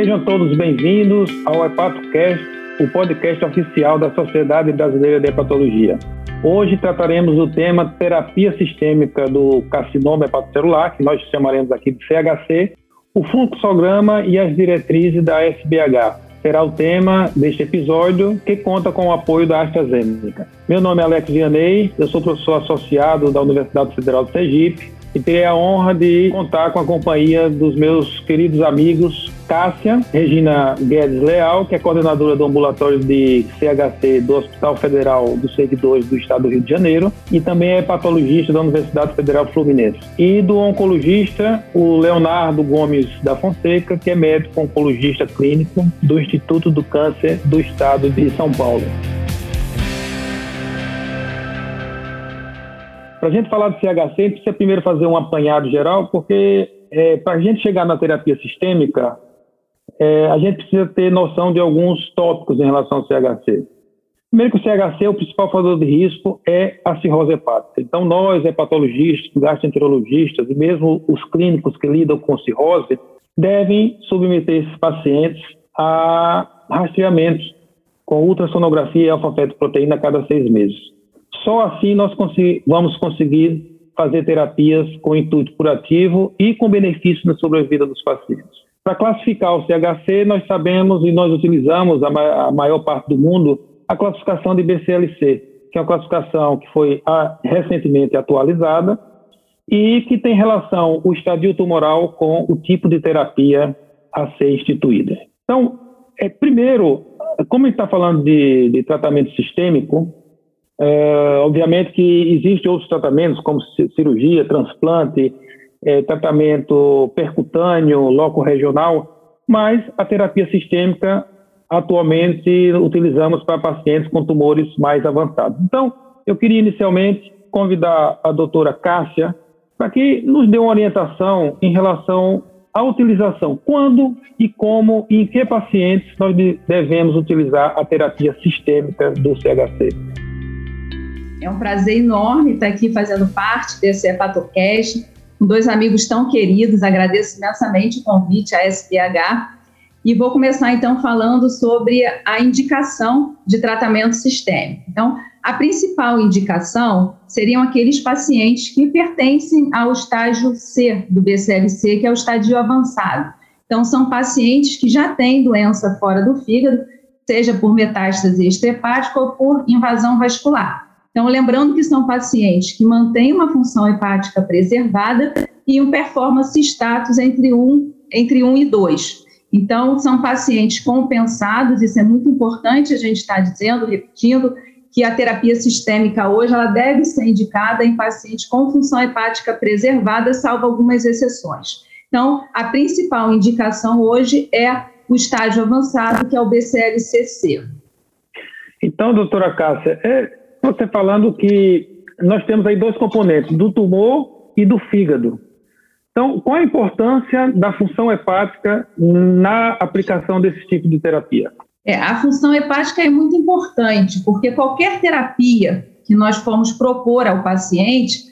Sejam todos bem-vindos ao HepatoCast, o podcast oficial da Sociedade Brasileira de Hepatologia. Hoje trataremos o tema terapia sistêmica do carcinoma hepatocelular, que nós chamaremos aqui de CHC, o fluxograma e as diretrizes da SBH, será o tema deste episódio, que conta com o apoio da AstraZeneca. Meu nome é Alex Vianney, eu sou professor associado da Universidade Federal de Sergipe e terei a honra de contar com a companhia dos meus queridos amigos Cássia Regina Guedes Leal, que é coordenadora do ambulatório de CHC do Hospital Federal do SEG 2 do Estado do Rio de Janeiro e também é patologista da Universidade Federal Fluminense. E do oncologista, o Leonardo Gomes da Fonseca, que é médico oncologista clínico do Instituto do Câncer do Estado de São Paulo. Para a gente falar de CHC, precisa primeiro fazer um apanhado geral, porque é, para a gente chegar na terapia sistêmica, é, a gente precisa ter noção de alguns tópicos em relação ao CHC. Primeiro que o CHC, o principal fator de risco é a cirrose hepática. Então, nós, hepatologistas, gastroenterologistas e mesmo os clínicos que lidam com cirrose, devem submeter esses pacientes a rastreamentos com ultrassonografia e alfa-fetoproteína a cada seis meses. Só assim nós vamos conseguir fazer terapias com intuito curativo e com benefício na sobrevida dos pacientes. Para classificar o CHC, nós sabemos e nós utilizamos, a, ma a maior parte do mundo, a classificação de BCLC, que é uma classificação que foi a, recentemente atualizada e que tem relação o estadio tumoral com o tipo de terapia a ser instituída. Então, é, primeiro, como a gente está falando de, de tratamento sistêmico, é, obviamente que existem outros tratamentos, como cirurgia, transplante, é, tratamento percutâneo, loco-regional, mas a terapia sistêmica atualmente utilizamos para pacientes com tumores mais avançados. Então, eu queria inicialmente convidar a doutora Cássia para que nos dê uma orientação em relação à utilização, quando e como e em que pacientes nós devemos utilizar a terapia sistêmica do CHC. É um prazer enorme estar aqui fazendo parte desse HepatoCast com dois amigos tão queridos. Agradeço imensamente o convite à SPH. E vou começar então falando sobre a indicação de tratamento sistêmico. Então, a principal indicação seriam aqueles pacientes que pertencem ao estágio C do BCLC, que é o estágio avançado. Então, são pacientes que já têm doença fora do fígado, seja por metástase extrahepática ou por invasão vascular. Então, lembrando que são pacientes que mantêm uma função hepática preservada e um performance status entre 1, entre 1 e 2. Então, são pacientes compensados, isso é muito importante a gente estar tá dizendo, repetindo, que a terapia sistêmica hoje ela deve ser indicada em pacientes com função hepática preservada, salvo algumas exceções. Então, a principal indicação hoje é o estágio avançado, que é o BCLCC. Então, doutora Cássia, é, você falando que nós temos aí dois componentes, do tumor e do fígado. Então, qual a importância da função hepática na aplicação desse tipo de terapia? É, a função hepática é muito importante, porque qualquer terapia que nós formos propor ao paciente,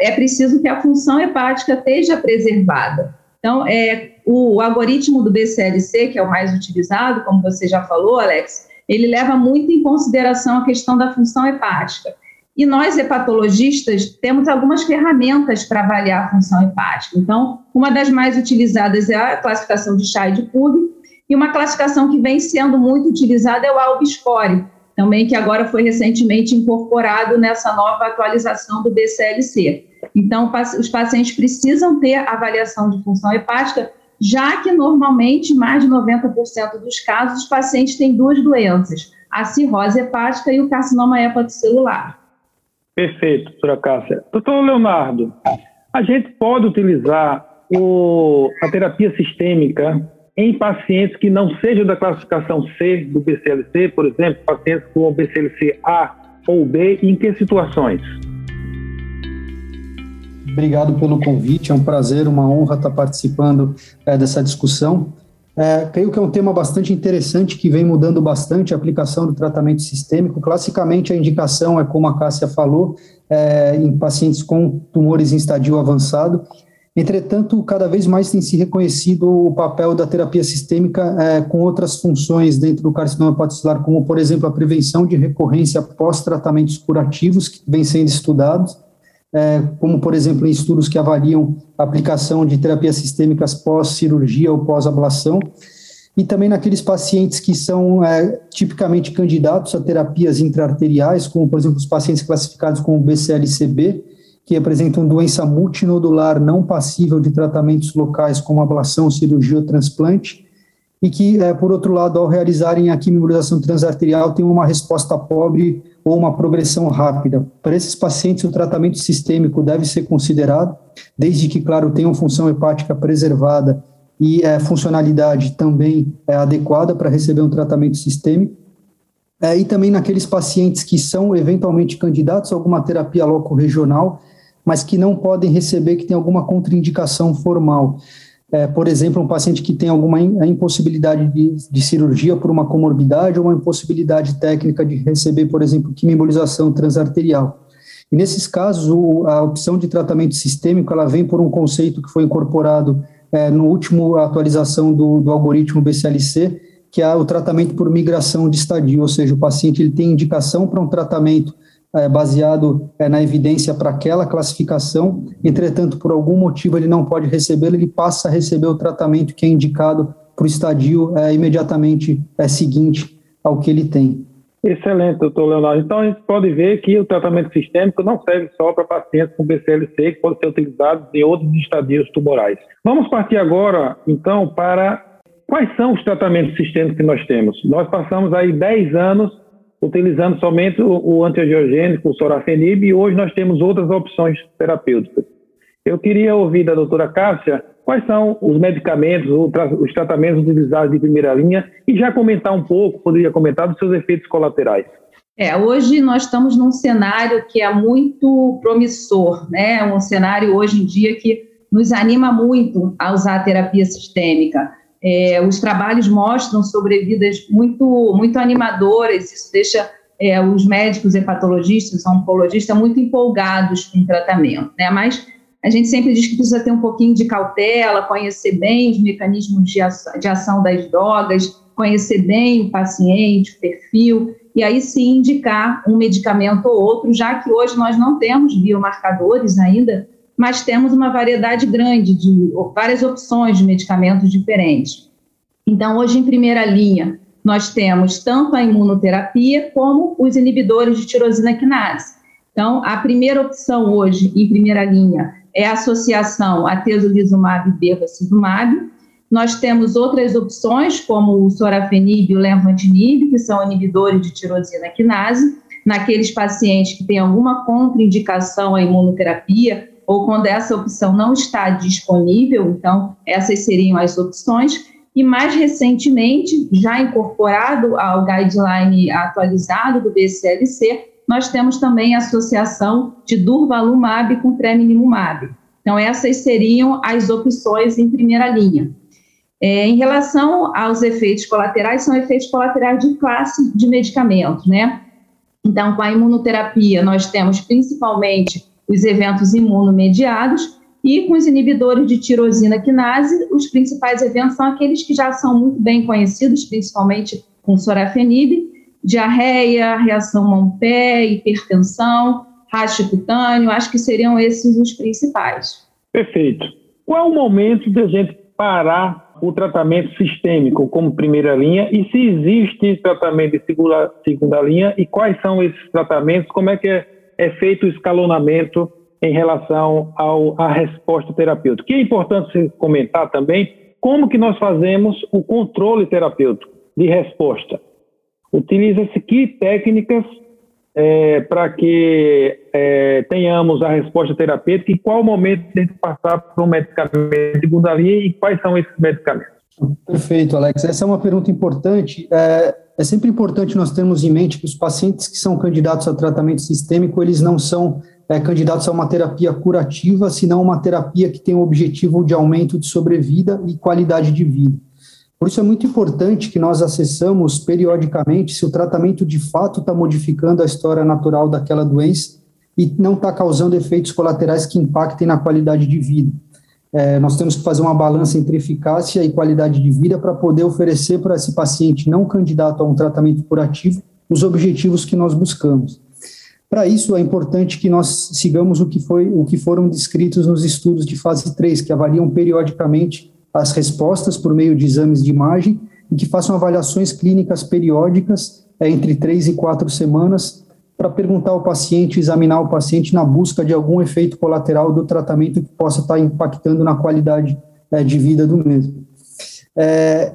é preciso que a função hepática esteja preservada. Então, é, o algoritmo do BCLC, que é o mais utilizado, como você já falou, Alex, ele leva muito em consideração a questão da função hepática. E nós, hepatologistas, temos algumas ferramentas para avaliar a função hepática. Então, uma das mais utilizadas é a classificação de Chai de Pug, e uma classificação que vem sendo muito utilizada é o ALB-Score, também que agora foi recentemente incorporado nessa nova atualização do BCLC. Então, os pacientes precisam ter avaliação de função hepática já que normalmente, mais de 90% dos casos, os pacientes têm duas doenças, a cirrose hepática e o carcinoma hepatocelular. Perfeito, doutora Cássia. Doutor Leonardo, a gente pode utilizar o, a terapia sistêmica em pacientes que não sejam da classificação C do BCLC, por exemplo, pacientes com BCLC A ou B, em que situações? Obrigado pelo convite, é um prazer, uma honra estar participando é, dessa discussão. É, creio que é um tema bastante interessante que vem mudando bastante a aplicação do tratamento sistêmico. Classicamente, a indicação é, como a Cássia falou, é, em pacientes com tumores em estadio avançado. Entretanto, cada vez mais tem se reconhecido o papel da terapia sistêmica é, com outras funções dentro do carcinoma hepatocelular, como, por exemplo, a prevenção de recorrência pós-tratamentos curativos, que vem sendo estudados, é, como, por exemplo, em estudos que avaliam a aplicação de terapias sistêmicas pós-cirurgia ou pós-ablação, e também naqueles pacientes que são é, tipicamente candidatos a terapias intraarteriais, como, por exemplo, os pacientes classificados como BCLCB, que apresentam doença multinodular não passível de tratamentos locais como ablação, cirurgia ou transplante, e que, é, por outro lado, ao realizarem a quimioembolização transarterial, têm uma resposta pobre ou uma progressão rápida. Para esses pacientes, o tratamento sistêmico deve ser considerado, desde que, claro, tenham função hepática preservada e é, funcionalidade também é, adequada para receber um tratamento sistêmico. É, e também naqueles pacientes que são eventualmente candidatos a alguma terapia loco-regional, mas que não podem receber, que tem alguma contraindicação formal. É, por exemplo, um paciente que tem alguma impossibilidade de, de, cirurgia por uma comorbidade ou uma impossibilidade técnica de receber, por exemplo, quimioembolização transarterial. E nesses casos, o, a opção de tratamento sistêmico, ela vem por um conceito que foi incorporado é, no último atualização do, do algoritmo BCLC, que é o tratamento por migração de estadio, ou seja, o paciente ele tem indicação para um tratamento é, baseado é, na evidência para aquela classificação, entretanto, por algum motivo ele não pode receber, ele passa a receber o tratamento que é indicado para o estadio é, imediatamente é, seguinte ao que ele tem. Excelente, doutor Leonardo. Então, a gente pode ver que o tratamento sistêmico não serve só para pacientes com BCLC, que pode ser utilizado em outros estadios tumorais. Vamos partir agora, então, para quais são os tratamentos sistêmicos que nós temos. Nós passamos aí 10 anos utilizando somente o, antiangiogênico, o sorafenib, e hoje nós temos outras opções terapêuticas. Eu queria ouvir da doutora Cássia quais são os medicamentos, os tratamentos utilizados de primeira linha e já comentar um pouco, poderia comentar, dos seus efeitos colaterais. É, hoje nós estamos num cenário que é muito promissor, né? Um cenário hoje em dia que nos anima muito a usar a terapia sistêmica. É, os trabalhos mostram sobrevidas muito, muito animadoras, isso deixa é, os médicos hepatologistas, oncologistas muito empolgados com o tratamento, né? Mas a gente sempre diz que precisa ter um pouquinho de cautela, conhecer bem os mecanismos de ação, de ação das drogas, conhecer bem o paciente, o perfil, e aí sim indicar um medicamento ou outro, já que hoje nós não temos biomarcadores ainda mas temos uma variedade grande de várias opções de medicamentos diferentes. Então, hoje, em primeira linha, nós temos tanto a imunoterapia como os inibidores de tirosina quinase. Então, a primeira opção hoje, em primeira linha, é a associação a tesolizumab e bevacizumab. Nós temos outras opções, como o sorafenib e o lenvatinib, que são inibidores de tirosina quinase, naqueles pacientes que têm alguma contraindicação à imunoterapia, ou quando essa opção não está disponível, então essas seriam as opções. E mais recentemente, já incorporado ao guideline atualizado do BCLC, nós temos também a associação de durvalumab com treminimumab. Então, essas seriam as opções em primeira linha. É, em relação aos efeitos colaterais, são efeitos colaterais de classe de medicamentos, né? Então, com a imunoterapia, nós temos principalmente os eventos imunomediados, e com os inibidores de tirosina quinase, os principais eventos são aqueles que já são muito bem conhecidos, principalmente com sorafenib, diarreia, reação mão-pé, hipertensão, raste cutâneo, acho que seriam esses os principais. Perfeito. Qual o momento de a gente parar o tratamento sistêmico como primeira linha e se existe tratamento de segunda, segunda linha e quais são esses tratamentos, como é que é é feito o escalonamento em relação ao, à resposta terapêutica. Que é importante comentar também como que nós fazemos o controle terapêutico de resposta. Utiliza-se que técnicas é, para que é, tenhamos a resposta terapêutica e qual momento de passar para um medicamento de segunda e quais são esses medicamentos? Perfeito, Alex. Essa é uma pergunta importante. É, é sempre importante nós termos em mente que os pacientes que são candidatos a tratamento sistêmico, eles não são é, candidatos a uma terapia curativa, senão uma terapia que tem o objetivo de aumento de sobrevida e qualidade de vida. Por isso é muito importante que nós acessamos periodicamente se o tratamento de fato está modificando a história natural daquela doença e não está causando efeitos colaterais que impactem na qualidade de vida. É, nós temos que fazer uma balança entre eficácia e qualidade de vida para poder oferecer para esse paciente não candidato a um tratamento curativo os objetivos que nós buscamos. Para isso, é importante que nós sigamos o que, foi, o que foram descritos nos estudos de fase 3, que avaliam periodicamente as respostas por meio de exames de imagem e que façam avaliações clínicas periódicas é, entre três e quatro semanas para perguntar ao paciente, examinar o paciente na busca de algum efeito colateral do tratamento que possa estar impactando na qualidade é, de vida do mesmo. É,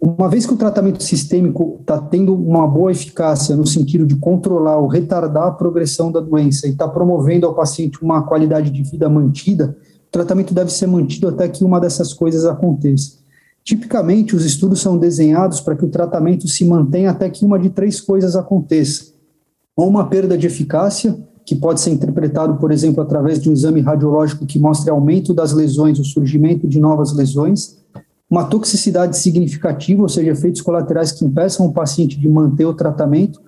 uma vez que o tratamento sistêmico está tendo uma boa eficácia no sentido de controlar ou retardar a progressão da doença e está promovendo ao paciente uma qualidade de vida mantida, o tratamento deve ser mantido até que uma dessas coisas aconteça. Tipicamente, os estudos são desenhados para que o tratamento se mantenha até que uma de três coisas aconteça. Ou uma perda de eficácia, que pode ser interpretado, por exemplo, através de um exame radiológico que mostre aumento das lesões, o surgimento de novas lesões, uma toxicidade significativa, ou seja, efeitos colaterais que impeçam o paciente de manter o tratamento,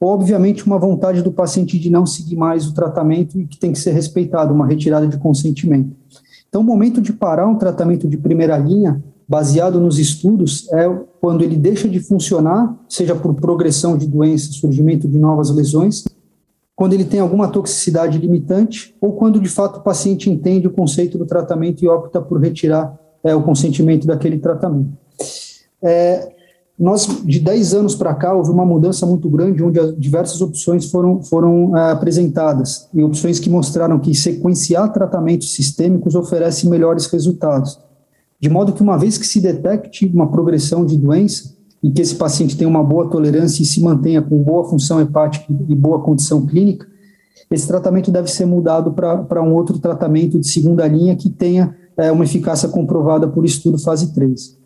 ou, obviamente, uma vontade do paciente de não seguir mais o tratamento e que tem que ser respeitado, uma retirada de consentimento. Então, o momento de parar um tratamento de primeira linha, baseado nos estudos, é quando ele deixa de funcionar, seja por progressão de doença, surgimento de novas lesões, quando ele tem alguma toxicidade limitante, ou quando, de fato, o paciente entende o conceito do tratamento e opta por retirar é, o consentimento daquele tratamento. É, nós, de 10 anos para cá, houve uma mudança muito grande, onde diversas opções foram, foram é, apresentadas, e opções que mostraram que sequenciar tratamentos sistêmicos oferece melhores resultados. De modo que, uma vez que se detecte uma progressão de doença, e que esse paciente tenha uma boa tolerância e se mantenha com boa função hepática e boa condição clínica, esse tratamento deve ser mudado para um outro tratamento de segunda linha que tenha é, uma eficácia comprovada por estudo fase 3.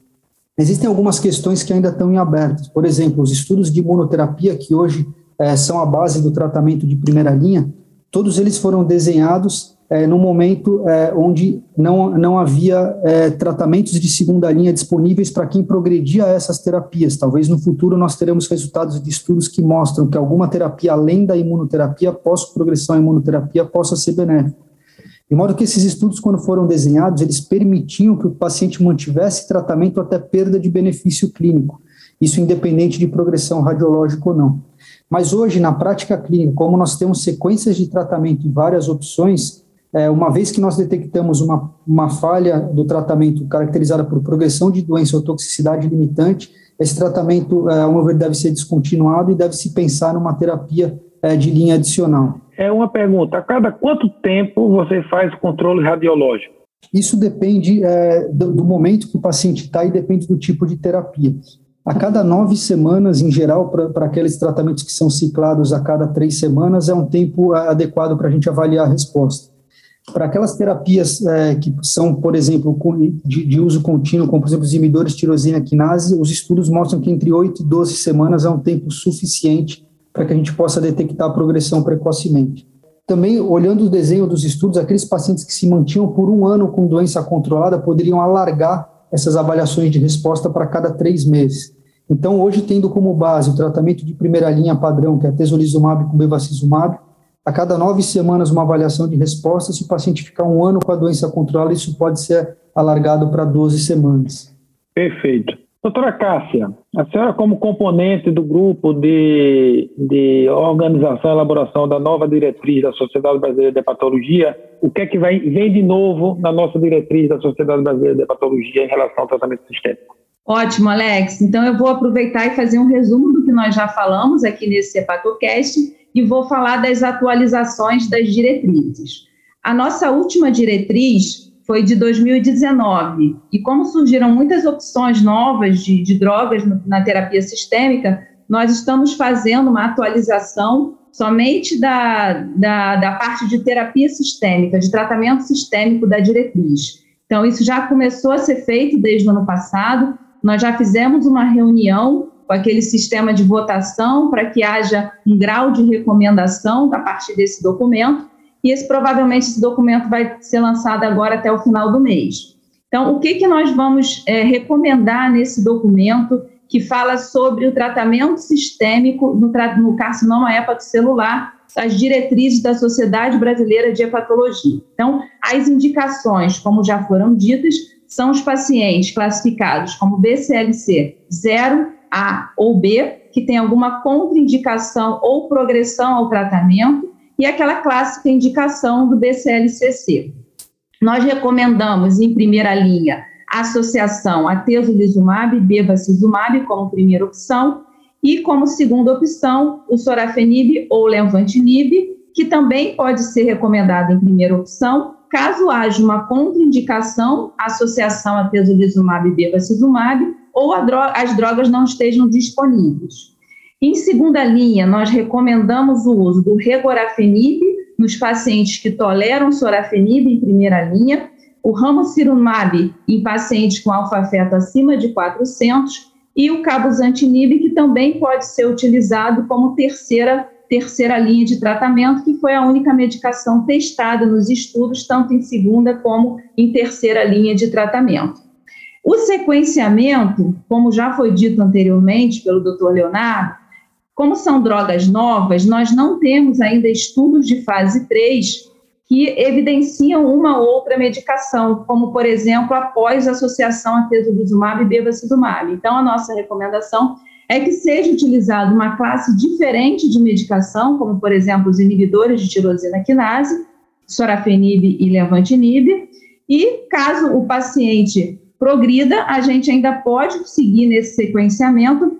Existem algumas questões que ainda estão em aberto. Por exemplo, os estudos de imunoterapia, que hoje é, são a base do tratamento de primeira linha, todos eles foram desenhados é, no momento é, onde não, não havia é, tratamentos de segunda linha disponíveis para quem progredia a essas terapias. Talvez no futuro nós teremos resultados de estudos que mostram que alguma terapia além da imunoterapia, pós-progressão à imunoterapia, possa ser benéfica. De modo que esses estudos, quando foram desenhados, eles permitiam que o paciente mantivesse tratamento até perda de benefício clínico, isso independente de progressão radiológica ou não. Mas hoje, na prática clínica, como nós temos sequências de tratamento e várias opções, é, uma vez que nós detectamos uma, uma falha do tratamento caracterizada por progressão de doença ou toxicidade limitante, esse tratamento, é, ver, deve ser descontinuado e deve se pensar numa terapia é, de linha adicional. É uma pergunta: a cada quanto tempo você faz o controle radiológico? Isso depende é, do, do, momento que o paciente está e depende do tipo de terapia. A cada nove semanas, em geral, para aqueles tratamentos que são ciclados a cada três semanas, é um tempo é, adequado para a gente avaliar a resposta. Para aquelas terapias é, que são, por exemplo, de, de, uso contínuo, como por exemplo os inibidores tirosina quinase, os estudos mostram que entre 8 e 12 semanas é um tempo suficiente para que a gente possa detectar a progressão precocemente. Também, olhando o desenho dos estudos, aqueles pacientes que se mantinham por um ano com doença controlada poderiam alargar essas avaliações de resposta para cada três meses. Então, hoje, tendo como base o tratamento de primeira linha padrão, que é a tesolizumab com bevacizumab, a cada nove semanas uma avaliação de resposta, se o paciente ficar um ano com a doença controlada, isso pode ser alargado para 12 semanas. Perfeito. Doutora Cássia, a senhora, como componente do grupo de, de organização e elaboração da nova diretriz da Sociedade Brasileira de Hepatologia, o que é que vai, vem de novo na nossa diretriz da Sociedade Brasileira de Hepatologia em relação ao tratamento sistêmico? Ótimo, Alex. Então, eu vou aproveitar e fazer um resumo do que nós já falamos aqui nesse Hepatocast e vou falar das atualizações das diretrizes. A nossa última diretriz foi de 2019. E como surgiram muitas opções novas de, de drogas na terapia sistêmica, nós estamos fazendo uma atualização somente da, da, da, parte de terapia sistêmica, de tratamento sistêmico da diretriz. Então, isso já começou a ser feito desde o ano passado. Nós já fizemos uma reunião com aquele sistema de votação para que haja um grau de recomendação a partir desse documento e esse, provavelmente esse documento vai ser lançado agora até o final do mês. Então, o que, que nós vamos é, recomendar nesse documento que fala sobre o tratamento sistêmico no, no carcinoma hepatocelular as diretrizes da Sociedade Brasileira de Hepatologia. Então, as indicações, como já foram ditas, são os pacientes classificados como BCLC 0, A ou B, que tem alguma contraindicação ou progressão ao tratamento, e aquela clássica indicação do BCLCC. Nós recomendamos, em primeira linha, a associação atezolizumab e bevacizumab como primeira opção, e como segunda opção, o sorafenib ou lenvatinib, que também pode ser recomendado em primeira opção, caso haja uma contraindicação, associação atezolizumab e bevacizumab, ou as drogas não estejam disponíveis. Em segunda linha, nós recomendamos o uso do regorafenib nos pacientes que toleram sorafenib em primeira linha, o ramucirumab em pacientes com alfa-feto acima de 400 e o cabozantinib, que também pode ser utilizado como terceira, terceira linha de tratamento, que foi a única medicação testada nos estudos, tanto em segunda como em terceira linha de tratamento. O sequenciamento, como já foi dito anteriormente pelo Dr. Leonardo, como são drogas novas, nós não temos ainda estudos de fase 3 que evidenciam uma outra medicação, como, por exemplo, após associação a tesolizumab e bevacizumab. Então, a nossa recomendação é que seja utilizada uma classe diferente de medicação, como, por exemplo, os inibidores de tirosina quinase, sorafenib e levantinib, e caso o paciente progrida, a gente ainda pode seguir nesse sequenciamento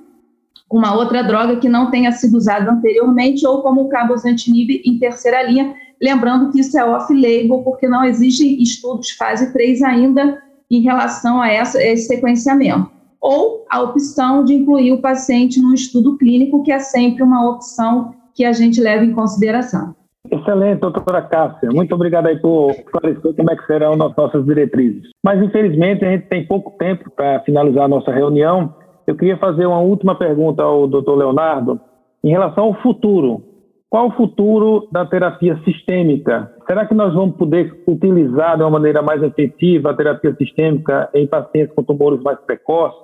uma outra droga que não tenha sido usada anteriormente, ou como o cabozantinib em terceira linha, lembrando que isso é off-label, porque não existem estudos fase 3 ainda em relação a, essa, a esse sequenciamento. Ou a opção de incluir o paciente num estudo clínico, que é sempre uma opção que a gente leva em consideração. Excelente, doutora Cássia. Muito obrigado aí por esclarecer como é que serão as nossas diretrizes. Mas, infelizmente, a gente tem pouco tempo para finalizar a nossa reunião eu queria fazer uma última pergunta ao Dr. Leonardo em relação ao futuro. Qual o futuro da terapia sistêmica? Será que nós vamos poder utilizar de uma maneira mais efetiva a terapia sistêmica em pacientes com tumores mais precoces?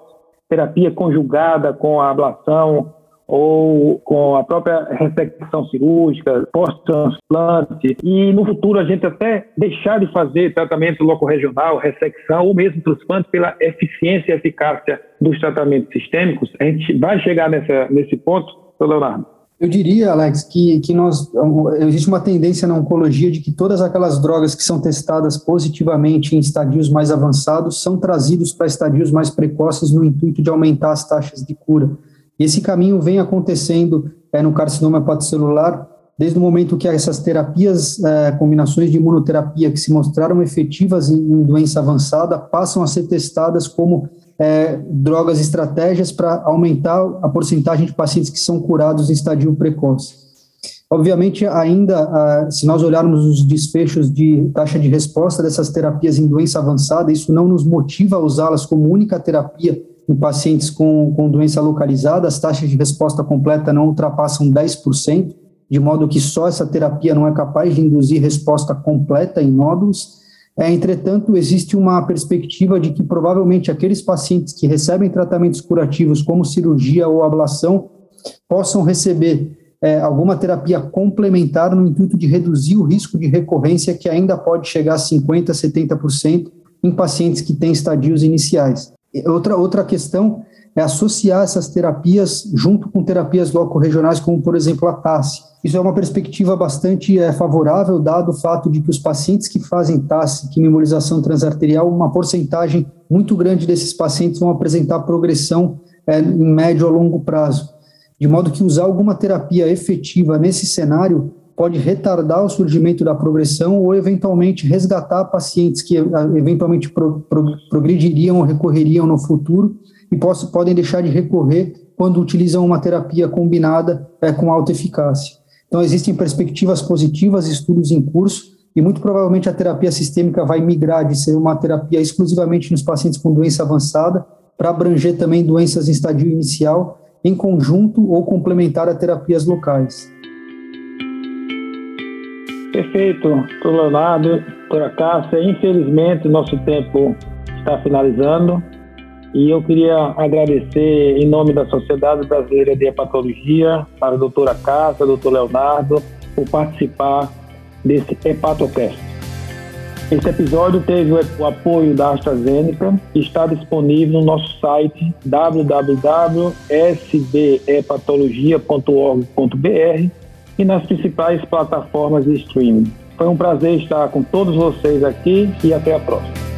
Terapia conjugada com a ablação ou com a própria ressecção cirúrgica, pós-transplante, e no futuro a gente até deixar de fazer tratamento locorregional, ressecção ou mesmo transplante pela eficiência e eficácia dos tratamentos sistêmicos, a gente vai chegar nessa, nesse ponto, Leonardo? Eu diria, Alex, que, que nós, existe uma tendência na oncologia de que todas aquelas drogas que são testadas positivamente em estadios mais avançados são trazidos para estadios mais precoces no intuito de aumentar as taxas de cura. E esse caminho vem acontecendo é, no carcinoma hepatocelular desde o momento que essas terapias, é, combinações de imunoterapia que se mostraram efetivas em, em doença avançada, passam a ser testadas como é, drogas estratégias para aumentar a porcentagem de pacientes que são curados em estadio precoce. Obviamente, ainda, se nós olharmos os desfechos de taxa de resposta dessas terapias em doença avançada, isso não nos motiva a usá-las como única terapia em pacientes com, com doença localizada, as taxas de resposta completa não ultrapassam 10%, de modo que só essa terapia não é capaz de induzir resposta completa em nódulos. É, entretanto, existe uma perspectiva de que provavelmente aqueles pacientes que recebem tratamentos curativos, como cirurgia ou ablação, possam receber é, alguma terapia complementar no intuito de reduzir o risco de recorrência, que ainda pode chegar a 50%, 70% em pacientes que têm estadios iniciais. Outra, outra questão é associar essas terapias junto com terapias loco-regionais, como, por exemplo, a TASSE. Isso é uma perspectiva bastante é, favorável, dado o fato de que os pacientes que fazem TASSE, quimimolização transarterial, uma porcentagem muito grande desses pacientes vão apresentar progressão é, em médio a longo prazo. De modo que usar alguma terapia efetiva nesse cenário pode retardar o surgimento da progressão ou eventualmente resgatar pacientes que ah, eventualmente pro, pro, progrediriam ou recorreriam no futuro e posso, podem deixar de recorrer quando utilizam uma terapia combinada é, com alta eficácia. Então, existem perspectivas positivas, estudos em curso, e muito provavelmente a terapia sistêmica vai migrar de ser uma terapia exclusivamente nos pacientes com doença avançada para abranger também doenças em estadio inicial, em conjunto ou complementar a terapias locais. Perfeito, doutor Leonardo, doutora Cássia. Infelizmente, nosso tempo está finalizando e eu queria agradecer, em nome da Sociedade Brasileira de Hepatologia, para a doutora Cássia, doutor Leonardo, por participar desse Hepatocast. Esse episódio teve o apoio da AstraZeneca e está disponível no nosso site www.sbepatologia.org.br e nas principais plataformas de streaming. Foi um prazer estar com todos vocês aqui e até a próxima.